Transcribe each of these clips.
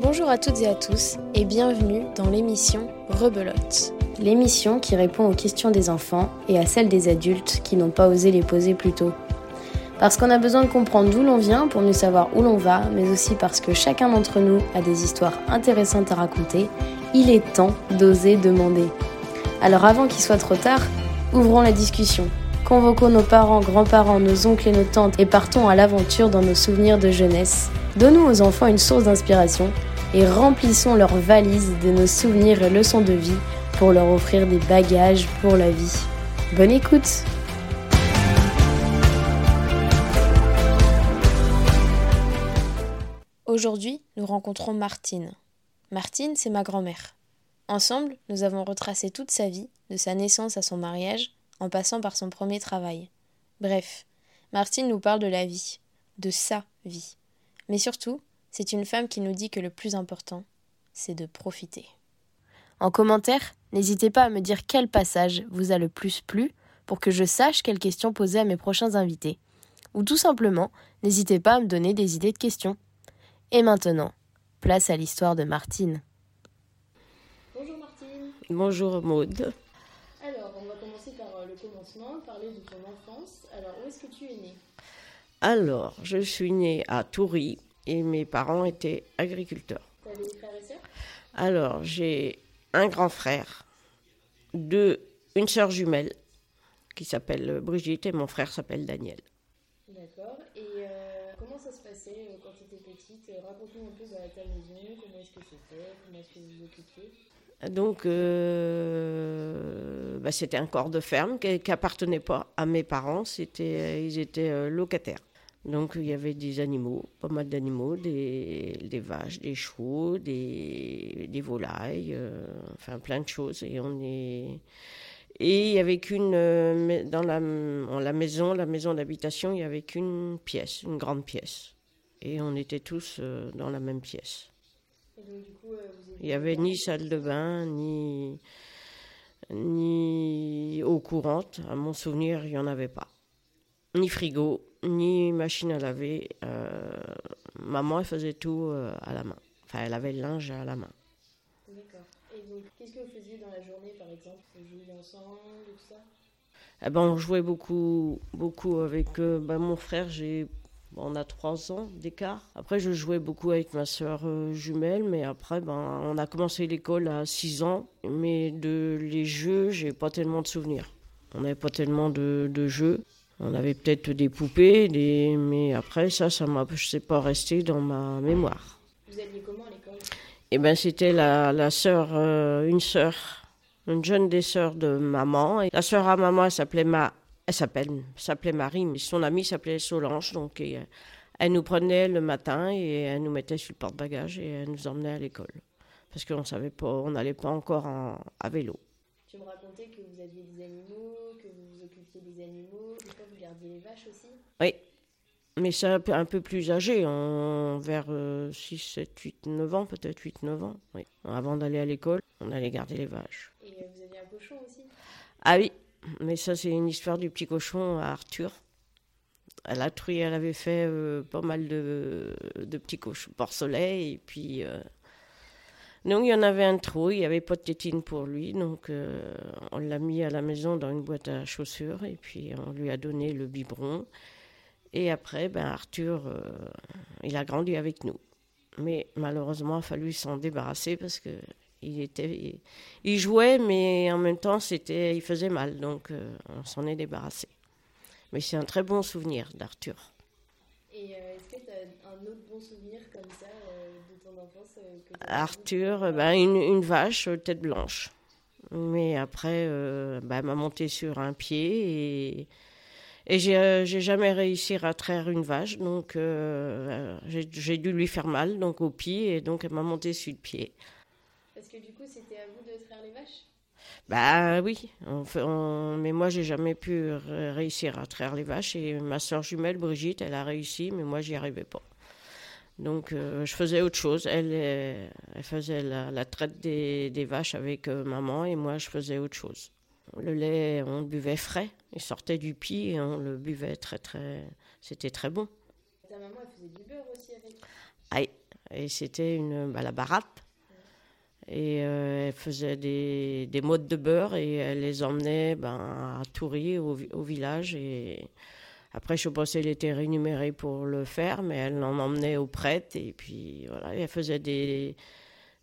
Bonjour à toutes et à tous et bienvenue dans l'émission Rebelote. L'émission qui répond aux questions des enfants et à celles des adultes qui n'ont pas osé les poser plus tôt. Parce qu'on a besoin de comprendre d'où l'on vient pour mieux savoir où l'on va, mais aussi parce que chacun d'entre nous a des histoires intéressantes à raconter, il est temps d'oser demander. Alors avant qu'il soit trop tard, ouvrons la discussion. Convoquons nos parents, grands-parents, nos oncles et nos tantes et partons à l'aventure dans nos souvenirs de jeunesse. Donnons aux enfants une source d'inspiration et remplissons leurs valises de nos souvenirs et leçons de vie pour leur offrir des bagages pour la vie. Bonne écoute Aujourd'hui, nous rencontrons Martine. Martine, c'est ma grand-mère. Ensemble, nous avons retracé toute sa vie, de sa naissance à son mariage, en passant par son premier travail. Bref, Martine nous parle de la vie, de sa vie. Mais surtout, c'est une femme qui nous dit que le plus important, c'est de profiter. En commentaire, n'hésitez pas à me dire quel passage vous a le plus plu pour que je sache quelles questions poser à mes prochains invités. Ou tout simplement, n'hésitez pas à me donner des idées de questions. Et maintenant, place à l'histoire de Martine. Bonjour Martine. Bonjour Maude. Alors, on va commencer par euh, le commencement, parler de ton enfance. Alors, où est-ce que tu es née? Alors, je suis née à Toury et mes parents étaient agriculteurs. Alors, j'ai un grand frère, deux, une sœur jumelle qui s'appelle Brigitte et mon frère s'appelle Daniel. D'accord. Et euh, comment ça se passait euh, quand tu étais petite? Euh, Raconte-nous un peu bah, ta maison, comment est-ce que c'était, comment est-ce que vous vous occupiez? Donc, euh, bah, c'était un corps de ferme qui n'appartenait pas à mes parents, c'était, ils étaient locataires. Donc, il y avait des animaux, pas mal d'animaux, des, des vaches, des chevaux, des, des volailles, euh, enfin plein de choses. Et on est. Et il y avait qu'une. euh, dans la, en la maison, la maison d'habitation, il n'y avait qu'une pièce, une grande pièce. Et on était tous euh, dans la même pièce. Et donc, du coup, vous Il n'y avait ni salle de bain, ni, ni eau courante. À mon souvenir, il n'y en avait pas. Ni frigo, ni machine à laver. Euh, maman, elle faisait tout euh, à la main. Enfin, elle avait le linge à la main. D'accord. Et donc, qu'est-ce que vous faisiez dans la journée, par exemple? Vous jouiez ensemble, tout ça? Eh ben, on jouait beaucoup, beaucoup avec euh, ben, mon frère. J'ai, on a trois ans d'écart. Après, je jouais beaucoup avec ma soeur jumelle, mais après, ben, on a commencé l'école à 6 ans. Mais de les jeux, j'ai pas tellement de souvenirs. On n'avait pas tellement de, de jeux. On avait peut-être des poupées, des... mais après, ça, ça m'a, je sais pas, resté dans ma mémoire. Vous alliez comment à l'école? Et ben, c'était la, la sœur, euh, une sœur, une jeune des sœurs de maman. Et la sœur à maman, elle s'appelait Ma, elle s'appelle, s'appelait Marie, mais son amie s'appelait Solange. Donc, et, euh, elle nous prenait le matin et elle nous mettait sur le porte-bagages et elle nous emmenait à l'école. Parce qu'on savait pas, on n'allait pas encore en- à vélo. Tu me racontais que vous aviez des animaux, que vous vous occupiez des animaux, des fois vous gardiez les vaches aussi Oui. Mais c'est un peu, un peu plus âgé, en, vers euh, 6, 7, 8, 9 ans, peut-être 8, 9 ans. Oui. Avant d'aller à l'école, on allait garder les vaches. Et euh, vous aviez un cochon aussi? Ah oui, mais ça c'est une histoire du petit cochon à Arthur. À la truie, elle avait fait euh, pas mal de, de petits cochons porcelets et puis euh, donc il y en avait un trop, il n'y avait pas de tétine pour lui, donc euh, on l'a mis à la maison dans une boîte à chaussures et puis on lui a donné le biberon. Et après, ben Arthur, euh, il a grandi avec nous. Mais malheureusement, il a fallu s'en débarrasser parce que il était, il, il jouait, mais en même temps, c'était, il faisait mal, donc euh, on s'en est débarrassé. Mais c'est un très bon souvenir d'Arthur. Et est-ce que tu as un autre bon souvenir comme ça enfance Arthur, ben, une, une vache euh, tête blanche. Mais après, euh, ben, elle m'a monté sur un pied et, et j'ai, euh, jamais réussi à traire une vache, donc euh, j'ai, dû lui faire mal, donc au pied, et donc elle m'a monté sur le pied. Parce que du coup, c'était à vous de traire les vaches? Bah oui, on fait- on- mais moi j'ai jamais pu ré- réussir à traire les vaches et ma soeur jumelle Brigitte, elle a réussi, mais moi j'y arrivais pas. Donc euh, je faisais autre chose. Elle, euh, elle faisait la, la traite des, des vaches avec euh, maman et moi je faisais autre chose. Le lait, on le buvait frais, il sortait du pied et on le buvait très très. C'était très bon. Ta maman, elle faisait du beurre aussi avec? Aïe, Et c'était une, bah, la baratte. Et euh, elle faisait des, des modes de beurre et elle les emmenait ben, à Toury, au, au village. Et après, je sais pas si elle était rémunérée pour le faire, mais elle en emmenait aux prêtres. Et puis voilà, elle faisait des,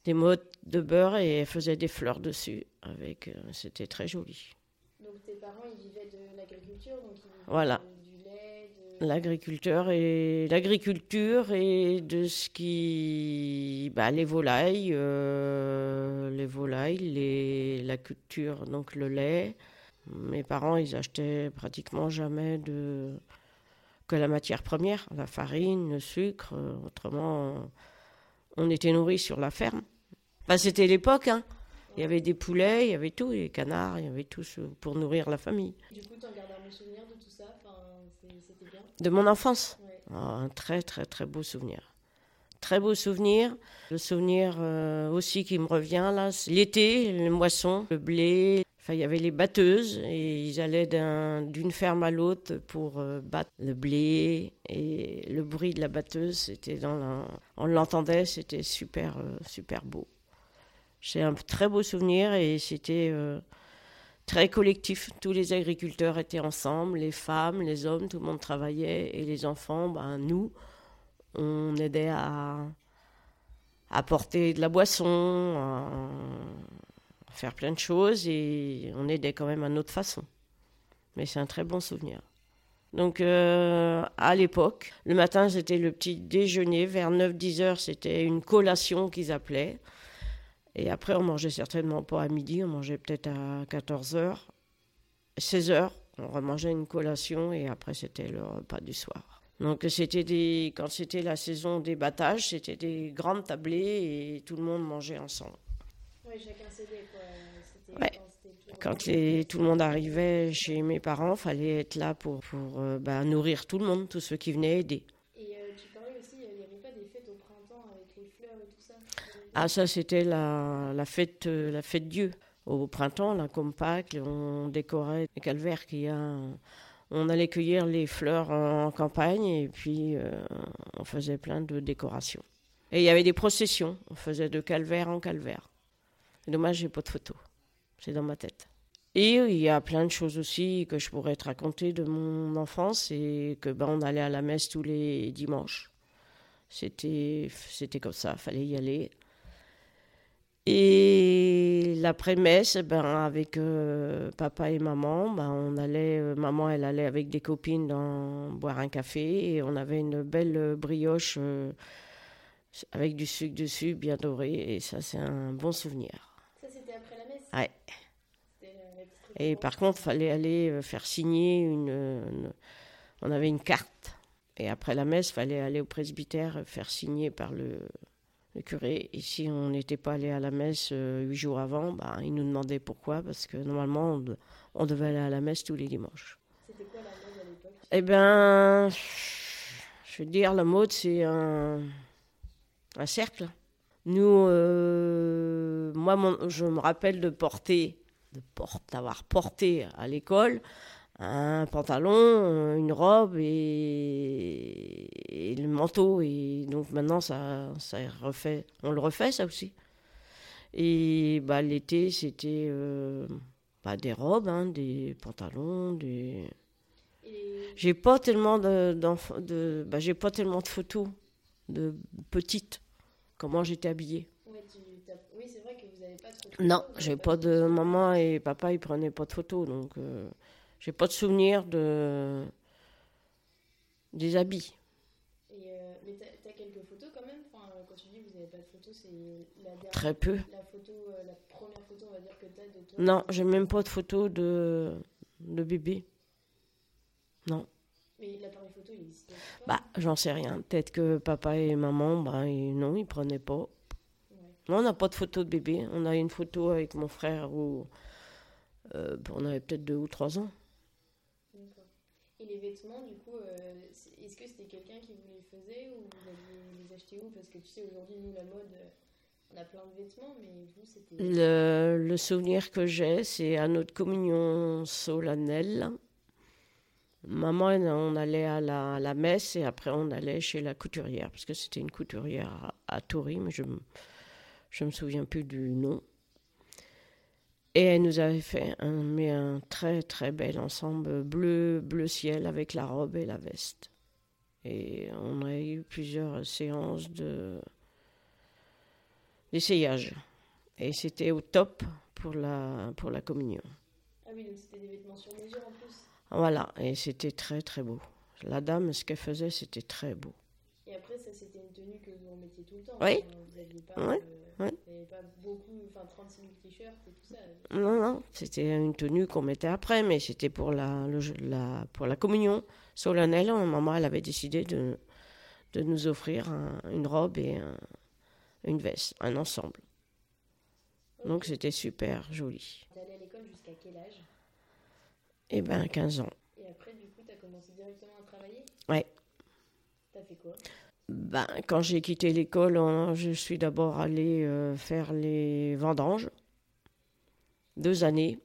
des modes de beurre et elle faisait des fleurs dessus. Avec, euh, c'était très joli. Donc tes parents, ils vivaient de l'agriculture, donc ils vivaient Voilà. de- du lait, de... L'agriculteur et l'agriculture et de ce qui, bah, les volailles, euh, les volailles, les, la culture, donc le lait. Mes parents, ils achetaient pratiquement jamais de que la matière première, la farine, le sucre. euh, Autrement, on était nourris sur la ferme. Bah, c'était l'époque, hein. Il y avait des poulets, il y avait tout, les canards, il y avait tout ce- pour nourrir la famille. Du coup, t'en gardes un souvenir de tout ça? Enfin, C'était bien? De mon enfance? Ouais. Ah, un très très très beau souvenir. Très beau souvenir. Le souvenir euh, aussi qui me revient là, l'été, les moissons, le blé. Il y avait les batteuses et ils allaient d'un- d'une ferme à l'autre pour euh, battre le blé et le bruit de la batteuse, c'était dans la- on l'entendait, c'était super euh, super beau. C'est un très beau souvenir et c'était euh, très collectif. Tous les agriculteurs étaient ensemble, les femmes, les hommes, tout le monde travaillait et les enfants, ben, nous, on aidait à apporter de la boisson, à faire plein de choses et on aidait quand même à notre façon. Mais c'est un très bon souvenir. Donc euh, à l'époque, le matin c'était le petit déjeuner, vers 9-10 heures c'était une collation qu'ils appelaient. Et après on mangeait certainement pas à midi, on mangeait peut-être à 14 heures. 16 heures, on remangeait une collation et après c'était le repas du soir. Donc c'était des, quand c'était la saison des battages, c'était des grandes tablées et tout le monde mangeait ensemble. Ouais, chacun quoi. Ouais. quand les- tout le monde arrivait chez mes parents, fallait être là pour, pour euh, bah, nourrir tout le monde, tous ceux qui venaient aider. Et euh, tu parlais aussi, euh, il n'y avait pas des fêtes au printemps avec les fleurs et tout ça? Ah ça c'était la, la fête la fête Dieu. Au printemps, là, comme Pâques, on décorait les calvaires qu'il y a. On allait cueillir les fleurs en campagne et puis euh, on faisait plein de décorations. Et il y avait des processions. On faisait de calvaire en calvaire. Dommage, j'ai pas de photos. C'est dans ma tête. Et il y a plein de choses aussi que je pourrais te raconter de mon enfance et que ben, on allait à la messe tous les dimanches. C'était c'était comme ça, fallait y aller. Et l'après-messe, ben, avec euh, papa et maman, ben, on allait, euh, maman elle allait avec des copines dans, boire un café et on avait une belle brioche euh, avec du sucre dessus, bien doré, et ça c'est un bon souvenir. Ça, c'était après la messe Ouais. Et par contre, fallait aller euh, faire signer une, une- On avait une carte. Et après la messe, fallait aller au presbytère euh, faire signer par le, le curé. Et si on n'était pas allé à la messe euh, huit jours avant, ben, il nous demandait pourquoi, parce que normalement, on, de- on devait aller à la messe tous les dimanches. C'était quoi la mode à l'époque? Eh bien, je veux dire, la mode, c'est un, un cercle. Nous, euh, moi, mon- je me rappelle de porter, de porte, d'avoir porté à l'école un pantalon, euh, une robe et, et le manteau. Et donc maintenant, ça, ça refait, on le refait, ça aussi. Et bah, l'été, c'était euh, bah, des robes, hein, des pantalons, des... Et J'ai pas tellement de bah, j'ai pas tellement de photos de petites. Comment j'étais habillée. ouais, tu- t'as- Oui, c'est vrai que vous n'avez pas trop de Non, j'ai avez pas de maman et papa, ils prenaient pas de photos, donc euh, j'ai pas de souvenir de des habits. Et, euh, mais t'as t'as quelques photos quand même? Enfin, euh, Quand tu dis que vous n'avez pas de photos, c'est la dernière. Très peu. La photo, euh, la première photo, on va dire que t'as de toi? Non, j'ai même pas de photos de de bébé. Non. Mais l'appareil photo, il existait pas. Bah, j'en sais rien. Peut-être que papa et maman, bah, ils- non, ils prenaient pas. Non, on n'a pas de photo de bébé. On a une photo avec mon frère où euh, on avait peut-être deux ou trois ans. D'accord. Et les vêtements, du coup, euh, est-ce que c'était quelqu'un qui vous les faisait ou vous les acheter où? Parce que tu sais, aujourd'hui, nous, la mode, euh, on a plein de vêtements, mais vous, c'était. Le, le souvenir que j'ai, c'est à notre communion solennelle. Maman, on allait à la, messe et après on allait chez la couturière, parce que c'était une couturière à, à Toury, mais je ne me souviens plus du nom. Et elle nous avait fait un, mais un très très bel ensemble bleu, bleu ciel avec la robe et la veste. Et on a eu plusieurs séances de d'essayage. Et c'était au top pour la, pour la communion. Ah oui, donc c'était des vêtements sur mesure en plus. Voilà, et c'était très très beau. La dame, ce qu'elle faisait, c'était très beau. Et après, ça, c'était une tenue que vous remettiez tout le temps. Oui. Vous n'aviez pas, Ouais, euh, vous pas beaucoup, enfin 36 000 t-shirts et tout ça. Non, non, c'était une tenue qu'on mettait après, mais c'était pour la, le- la, pour la communion solennelle. Maman, elle avait décidé de, de nous offrir un- une robe et un- une veste, un ensemble. Donc c'était super joli. Tu allé à l'école jusqu'à quel âge? Eh ben 15 ans. Et après, du coup, tu as commencé directement à travailler? Ouais. Tu as fait quoi? Ben, quand j'ai quitté l'école, on- je suis d'abord allée euh, faire les vendanges. Deux années.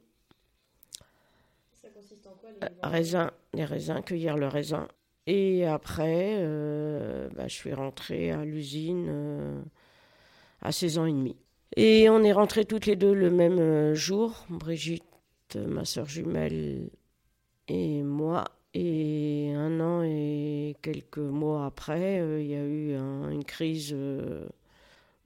Ça consiste en quoi les Euh, vendanges? Raisins, les raisins, cueillir le raisin. Et après, euh, bah, je suis rentrée à l'usine euh, à 16 ans et demi. Et on est rentrés toutes les deux le même jour, Brigitte, ma soeur jumelle et moi. Et un an et quelques mois après, euh, il y a eu un- une crise. euh,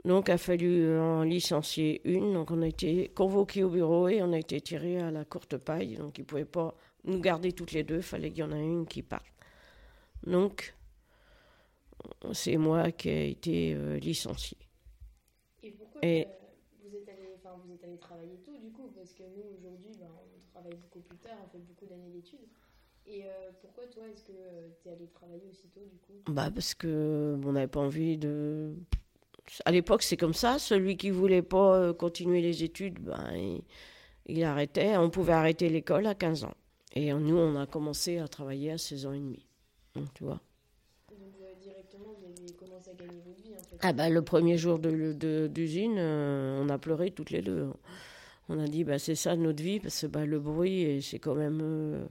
donc, il a fallu en licencier une. Donc, on a été convoqués au bureau et on a été tirés à la courte paille. Donc, ils ne pouvaient pas nous garder toutes les deux. Il fallait qu'il y en ait une qui parte. Donc, c'est moi qui ai été euh, licenciée. Et pourquoi Et- allé travailler tôt du coup Parce que nous aujourd'hui, ben, on travaille beaucoup plus tard, on fait beaucoup d'années d'études. Et euh, pourquoi toi, est-ce que tu es allé travailler aussi tôt du coup? Bah, parce que on n'avait pas envie de. À l'époque, c'est comme ça. Celui qui voulait pas euh, continuer les études, ben, il, il arrêtait. On pouvait arrêter l'école à 15 ans. Et nous, on a commencé à travailler à 16 ans et demi. Donc, tu vois. Donc euh, directement, vous avez commencé à gagner votre vie en fait. Ah bah, le premier jour d'usine, euh, on a pleuré toutes les deux. On a dit, bah, c'est ça notre vie, parce que bah, le bruit, et c'est quand même euh,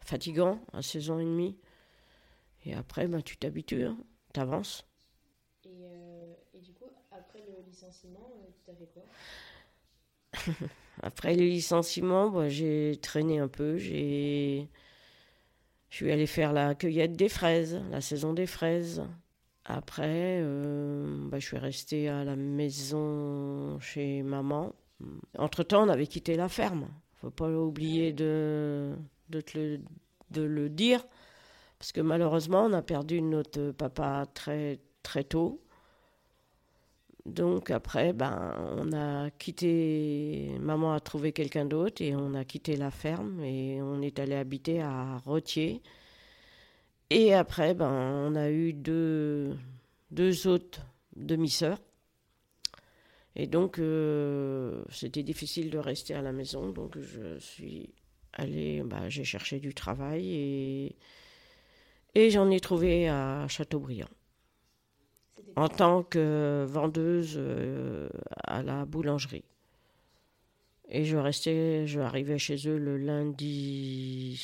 fatigant à 16 ans et demi. Et après, bah, tu t'habitues, hein, t'avances. Et, euh, et du coup, après le licenciement, tu as fait quoi? Après le licenciement, bah, j'ai traîné un peu. J'ai... Je suis allée faire la cueillette des fraises, la saison des fraises. Après, euh, bah, je suis restée à la maison chez maman. Entre-temps, on avait quitté la ferme. faut pas oublier de, le, dire. Parce que malheureusement, on a perdu notre papa très, très tôt. Donc après, ben, on a quitté, maman a trouvé quelqu'un d'autre et on a quitté la ferme et on est allé habiter à Rothier. Et après, ben, on a eu deux, deux autres demi-sœurs. Et donc, euh, c'était difficile de rester à la maison. Donc, je suis allée, bah, j'ai cherché du travail et, et j'en ai trouvé à Châteaubriand en tant que vendeuse euh, à la boulangerie. Et je restais, je arrivais chez eux le lundi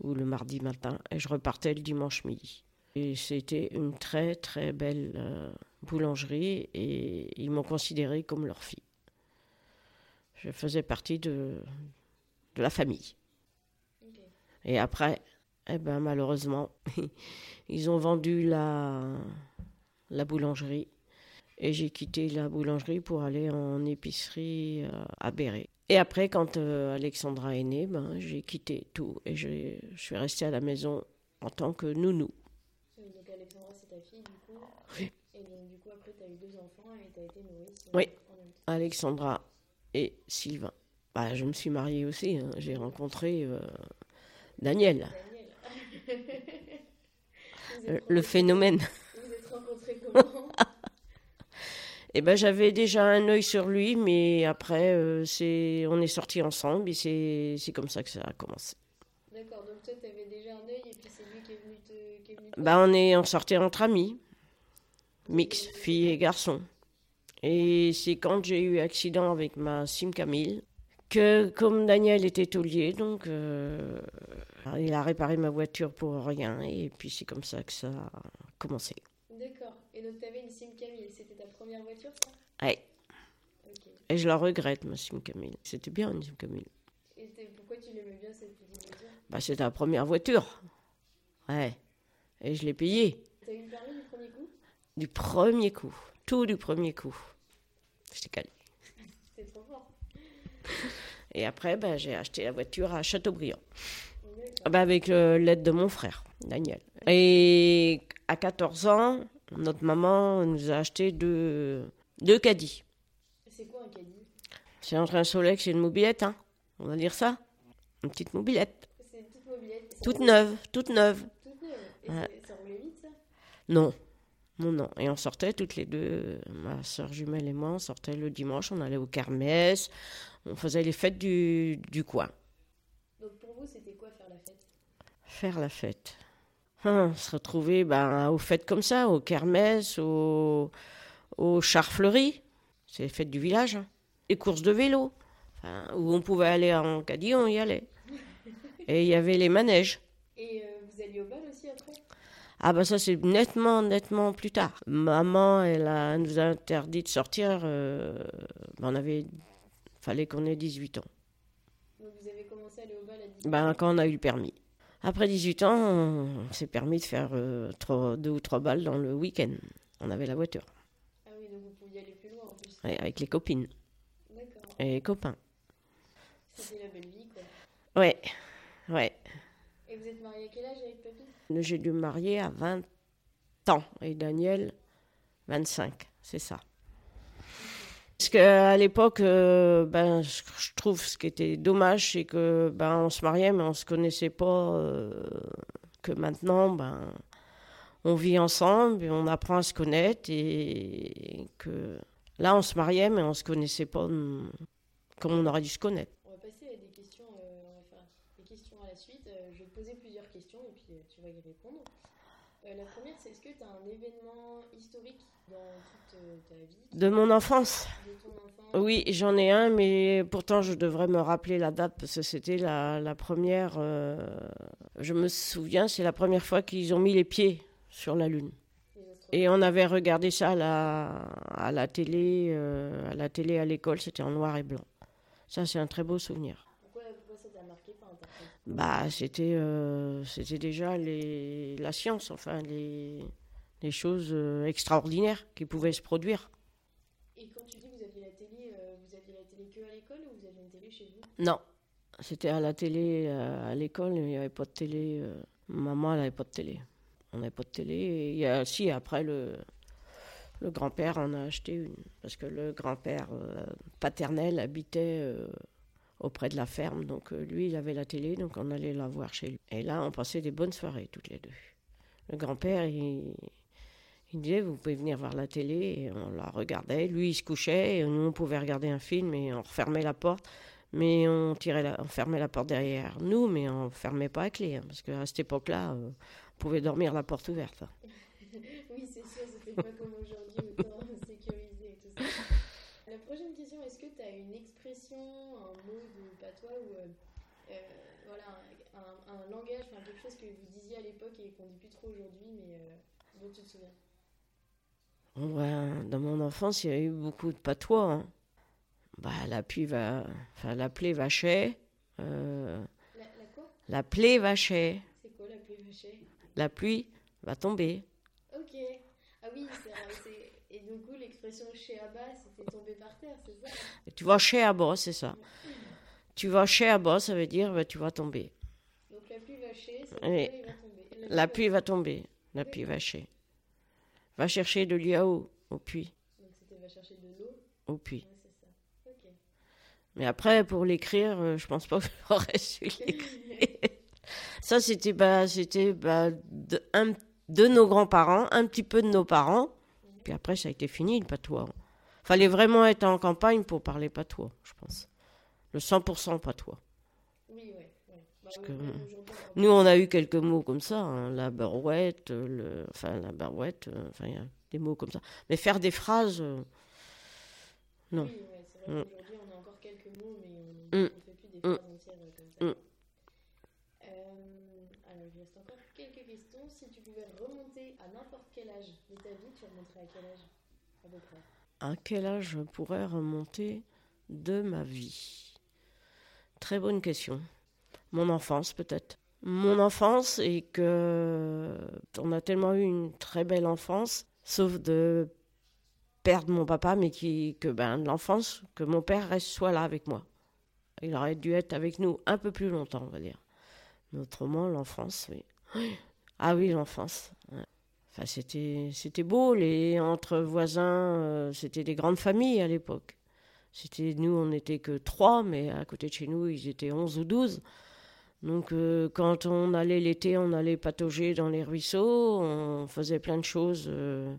ou le mardi matin et je repartais le dimanche midi. Et c'était une très très belle euh, boulangerie et ils m'ont considérée comme leur fille. Je faisais partie de, de la famille. Et après, eh ben, malheureusement, ils ont vendu la, la boulangerie. Et j'ai quitté la boulangerie pour aller en épicerie euh, à Béret. Et après, quand euh, Alexandra est née, ben, j'ai quitté tout. Et je, suis restée à la maison en tant que nounou. Donc Alexandra, c'est ta fille du coup. Oui. Et donc du coup, après, tu as eu deux enfants et tu as été nourrice Oui. en. Alexandra et Sylvain. Bah, je me suis mariée aussi. hein. J'ai rencontré euh, Daniel, Daniel. Le phénomène. Vous êtes rencontrés comment? Eh ben, j'avais déjà un œil sur lui, mais après, euh, c'est, on est sortis ensemble et c'est, c'est comme ça que ça a commencé. D'accord, donc toi, tu avais déjà un œil et puis c'est lui qui est venu te. Qui est venu te- Bah, on est, on sortait entre amis, mix, filles et garçons. Et c'est quand j'ai eu accident avec ma Sim Camille que comme Daniel était taulier, donc euh, il a réparé ma voiture pour rien, et puis c'est comme ça que ça a commencé. D'accord. Et donc, tu avais une Sim Camille. C'était ta première voiture, ça? Ouais. Et je la regrette, ma Sim Camille. C'était bien une Sim Camille. Et pourquoi tu l'aimais bien, cette petite voiture? Bah, c'était la première voiture. Ouais. Et je l'ai payée T'as eu le permis du premier coup? Du premier coup. Tout du premier coup. J'étais calé. C'était trop fort. Et après, bah, j'ai acheté la voiture à Châteaubriand. Ah bah, avec euh, l'aide de mon frère, Daniel. Et à 14 ans, notre maman nous a acheté deux, deux caddies. C'est quoi un caddie? C'est entre un Solex et une mobilette, hein. On va dire ça. Une petite mobilette. C'est une petite mobilette. Toute neuve, toute neuve. Toute neuve. Et Ouais. ça roulait vite, ça? Non. Non, non. Et on sortait toutes les deux, ma soeur jumelle et moi, on sortait le dimanche, on allait au kermesse, on faisait les fêtes du, du coin. Donc, pour vous, c'était quoi faire la fête? Faire la fête. Hein, se retrouver ben, aux fêtes comme ça, aux kermesses, aux, aux chars fleuris. C'est les fêtes du village. hein. Les courses de vélo. Enfin, où on pouvait aller en caddie, on y allait. Et il y avait les manèges. Et euh, vous alliez au bal aussi après? Ah bah ça c'est nettement, nettement plus tard. Maman, elle, a, elle nous a interdit de sortir. euh, ben, on avait, fallait qu'on ait 18 ans. Donc, vous avez commencé à aller au bal à 18 ans? Ben, quand on a eu le permis. Après 18 ans, on s'est permis de faire euh, trois- deux ou trois balles dans le week-end. On avait la voiture, Ah oui, donc vous pouviez aller plus loin en plus. ouais, avec les copines D'accord. et les copains. C'était la belle vie, quoi. Ouais, ouais. Et vous êtes marié à quel âge avec papy? J'ai dû me marier à 20 ans et Daniel 25, c'est ça. Parce qu'à l'époque, euh, ben, je trouve ce qui était dommage, c'est que ben, on se mariait, mais on se connaissait pas. euh, que maintenant, ben, on vit ensemble et on apprend à se connaître et que là, on se mariait, mais on se connaissait pas hum, comme on aurait dû se connaître. On va passer à des questions, euh, on des questions à la suite. Je vais te poser plusieurs questions et puis tu vas y répondre. Euh, la première, c'est est-ce que tu as un événement historique dans toute euh, ta vie, De mon enfance. de ton enfance Oui, j'en ai un, mais pourtant je devrais me rappeler la date parce que c'était la, la première. euh, je me souviens, c'est la première fois qu'ils ont mis les pieds sur la Lune. Et on avait regardé ça à la, à la télé, euh, à la télé à l'école, c'était en noir et blanc. Ça, c'est un très beau souvenir. pourquoi, pourquoi ça t'a marqué par ta fête Bah, c'était, euh, c'était déjà les, la science, enfin les, les choses euh, extraordinaires qui pouvaient se produire. Et quand tu dis que vous aviez la télé, euh, vous aviez la télé que à l'école ou vous aviez une télé chez vous? Non, c'était à la télé, à l'école, il n'y avait pas de télé. Maman, elle n'avait pas de télé. On n'avait pas de télé. Et il y a, si, après, le, le grand-père en a acheté une. Parce que le grand-père paternel habitait auprès de la ferme. Donc euh, lui, il avait la télé, donc on allait la voir chez lui. Et là, on passait des bonnes soirées, toutes les deux. Le grand-père, il, disait, vous pouvez venir voir la télé. Et on la regardait. Lui, il se couchait. Et nous, on pouvait regarder un film et on refermait la porte. Mais on, tirait on fermait la porte derrière nous, mais on fermait pas à clé. hein, parce qu'à cette époque-là, euh, on pouvait dormir la porte ouverte. Oui, c'est sûr, c'était pas comme aujourd'hui, autant sécurisé et tout ça. La prochaine une expression, un mot de patois ou euh, euh, voilà, un, un langage, enfin quelque chose que vous disiez à l'époque et qu'on dit plus trop aujourd'hui, mais euh, dont tu te souviens dans mon enfance, il y a eu beaucoup de patois. hein. Bah, la pluie va. Enfin, la plaie vachait. euh, la, la quoi? la plaie vachait. C'est quoi la pluie vachée La pluie va tomber. Ok. Ah oui, c'est du coup, l'expression chez Abba, c'était tomber par terre, c'est ça? Tu vas chez à bas, c'est ça. Tu vas chez à bas, ça veut dire bah, tu vas tomber. Donc la pluie ça veut dire il va tomber. Et La pluie va tomber. La pluie va chez. Va chercher de l'IAO au puits. Donc c'était va chercher de l'eau, Au puits. ouais, c'est ça. Mais après, pour l'écrire, euh, je pense pas que j'aurais su l'écrire. Ça, c'était bah, c'était bah, de, un- de nos grands-parents, un petit peu de nos parents. Après, ça a été fini, le patois. Fallait vraiment être en campagne pour parler patois, je pense. Le 100% patois. Oui. Bah, oui, que, Nous, on a eu quelques mots comme ça, hein, la barouette, le, enfin la barouette, euh, enfin il y a des mots comme ça. Mais faire des phrases, euh, non. Oui, ouais, c'est vrai Mm. qu'aujourd'hui, on a encore quelques mots, mais on Mm. ne fait plus des Mm. phrases entières euh, comme ça. Euh, alors, il reste encore quelques questions. Si tu pouvais remonter à n'importe quel âge de ta vie, tu remonterais à quel âge à quel âge je pourrais remonter de ma vie? Très bonne question. Mon enfance, peut-être. Mon enfance, et que on a tellement eu une très belle enfance, sauf de perdre mon papa, mais que ben, l'enfance, que mon père reste soit là avec moi. Il aurait dû être avec nous un peu plus longtemps, on va dire. Mais autrement, l'enfance, oui. Ah oui, l'enfance. ouais. Enfin, c'était, c'était beau, les entre voisins, euh, c'était des grandes familles à l'époque. C'était, nous, on n'était que trois, mais à côté de chez nous, ils étaient onze ou douze. Donc, euh, quand on allait l'été, on allait patauger dans les ruisseaux, on faisait plein de choses. euh,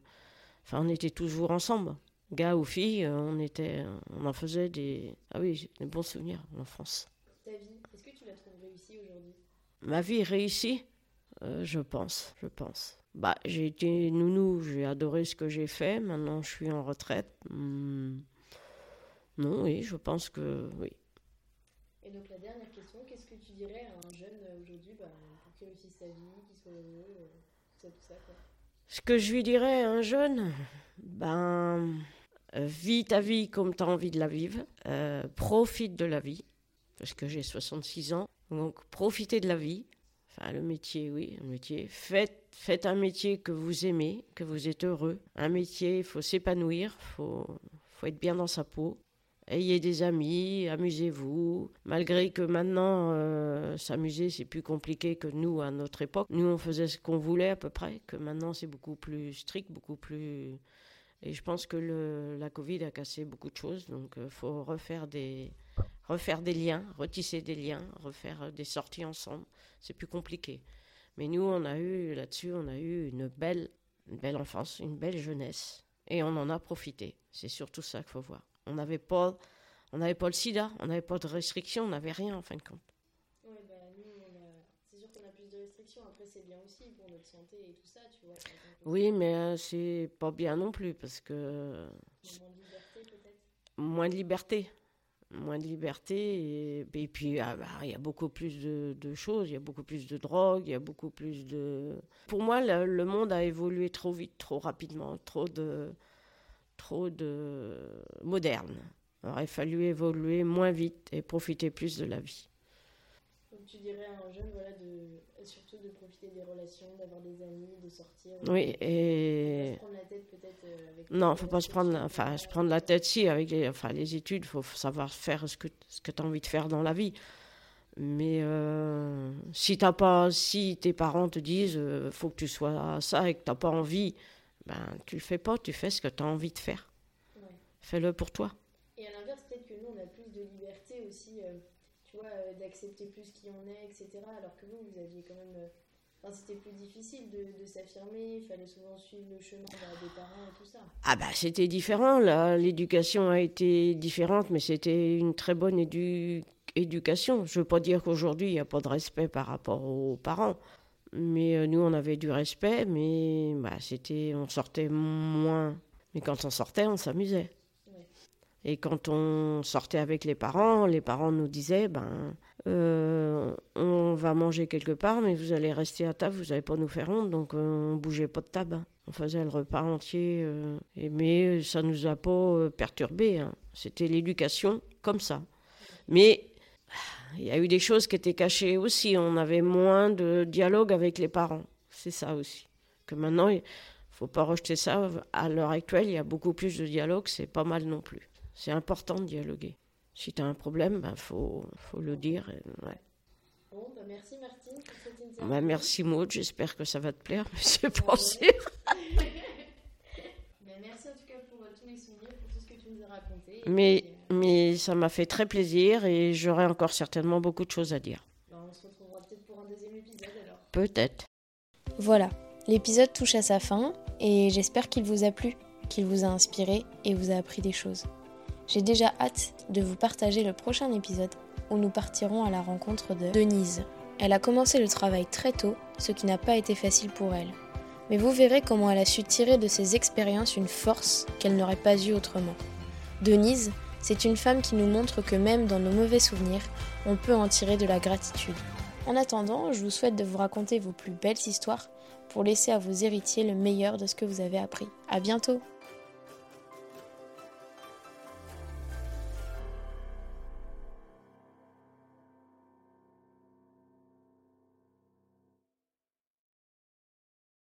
Enfin, on était toujours ensemble. Gars ou filles, on, était, on en faisait des... Ah oui, des bons souvenirs, l'enfance. Ta vie, est-ce que tu la trouves réussie aujourd'hui? Ma vie réussie Euh, Je pense, je pense. Bah, j'ai été nounou, j'ai adoré ce que j'ai fait. Maintenant, je suis en retraite. Hmm. Non, oui, je pense que oui. Et donc, la dernière question, qu'est-ce que tu dirais à un jeune aujourd'hui bah, pour qu'il réussisse sa vie, qu'il soit heureux, euh, tout ça, tout ça quoi? Ce que je lui dirais à un jeune, ben, euh, vis ta vie comme tu as envie de la vivre. Euh, profite de la vie, parce que j'ai 66 ans. Donc, profitez de la vie. Enfin, le métier, oui, le métier. Faites, faites un métier que vous aimez, que vous êtes heureux. Un métier, il faut s'épanouir, il faut, faut être bien dans sa peau. Ayez des amis, amusez-vous. Malgré que maintenant, euh, s'amuser, c'est plus compliqué que nous à notre époque. Nous, on faisait ce qu'on voulait à peu près, que maintenant, c'est beaucoup plus strict, beaucoup plus... Et je pense que la Covid a cassé beaucoup de choses, donc il faut refaire des, refaire des liens, retisser des liens, refaire euh, des sorties ensemble. C'est plus compliqué. Mais nous, on a eu là-dessus, on a eu une belle, une belle enfance, une belle jeunesse, et on en a profité. C'est surtout ça qu'il faut voir. On n'avait pas, on n'avait pas le SIDA, on n'avait pas de restrictions, on n'avait rien en fin de compte. Ouais, bah nous, c'est sûr qu'on a plus de restrictions. Après, c'est bien aussi pour notre santé et tout ça, tu vois. par exemple. Oui, mais euh, c'est pas bien non plus parce que moins de liberté, peut-être. moins de liberté. Moins de liberté. Et, puis, ah bah, il y a beaucoup plus de, de choses, il y a beaucoup plus de drogue, il y a beaucoup plus de. Pour moi, le, le monde a évolué trop vite, trop rapidement, trop de. trop de. moderne. Il aurait fallu évoluer moins vite et profiter plus de la vie. Tu dirais à un jeune, voilà, de... surtout de profiter des relations, d'avoir des amis, de sortir. Oui, et. pas se prendre la tête, peut-être. euh, avec Non, faut pas se prendre, la- enfin, se prendre la tête si avec les, enfin, les études, faut savoir faire ce que ce que tu as envie de faire dans la vie. Mais euh, si t'as pas, si tes parents te disent, euh, faut que tu sois ça et que t'as pas envie, ben tu le fais pas, tu fais ce que tu as envie de faire. Ouais. Fais-le pour toi. Et à l'inverse, peut-être que nous, on a plus de liberté aussi, euh, tu vois, euh, d'accepter plus qui on est, etc. Alors que vous, vous aviez quand même. euh, Enfin, c'était plus difficile de, s'affirmer, il fallait souvent suivre le chemin des parents et tout ça. Ah bah c'était différent, là. L'éducation a été différente, mais c'était une très bonne édu- éducation. Je veux pas dire qu'aujourd'hui il n'y a pas de respect par rapport aux parents, mais euh, nous on avait du respect, mais bah, c'était, on sortait moins. Mais quand on sortait, on s'amusait. Et quand on sortait avec les parents, les parents nous disaient, ben, euh, on va manger quelque part, mais vous allez rester à table, vous n'allez pas nous faire honte, donc euh, on bougeait pas de table. hein. On faisait le repas entier, euh, mais ça nous a pas euh, perturbé. hein. C'était l'éducation comme ça. Mais il y a eu des choses qui étaient cachées aussi. On avait moins de dialogue avec les parents. C'est ça aussi. Que maintenant, il faut pas rejeter ça. À l'heure actuelle, il y a beaucoup plus de dialogue. C'est pas mal non plus. C'est important de dialoguer. Si tu as un problème, il ben, faut, faut le dire. et- ouais. Bon, bah merci Martine pour cette interview. Bah, merci Maud, j'espère que ça va te plaire, mais c'est pas sûr. Merci en tout cas pour euh, tous les souvenirs, pour tout ce que tu nous as raconté. Et Mais, puis, euh, mais ça m'a fait très plaisir et j'aurai encore certainement beaucoup de choses à dire. bah, on se retrouvera peut-être pour un deuxième épisode alors. Peut-être. Voilà, l'épisode touche à sa fin et j'espère qu'il vous a plu, qu'il vous a inspiré et vous a appris des choses. J'ai déjà hâte de vous partager le prochain épisode où nous partirons à la rencontre de Denise. Elle a commencé le travail très tôt, ce qui n'a pas été facile pour elle. Mais vous verrez comment elle a su tirer de ses expériences une force qu'elle n'aurait pas eue autrement. Denise, C'est une femme qui nous montre que même dans nos mauvais souvenirs, on peut en tirer de la gratitude. En attendant, je vous souhaite de vous raconter vos plus belles histoires pour laisser à vos héritiers le meilleur de ce que vous avez appris. À bientôt!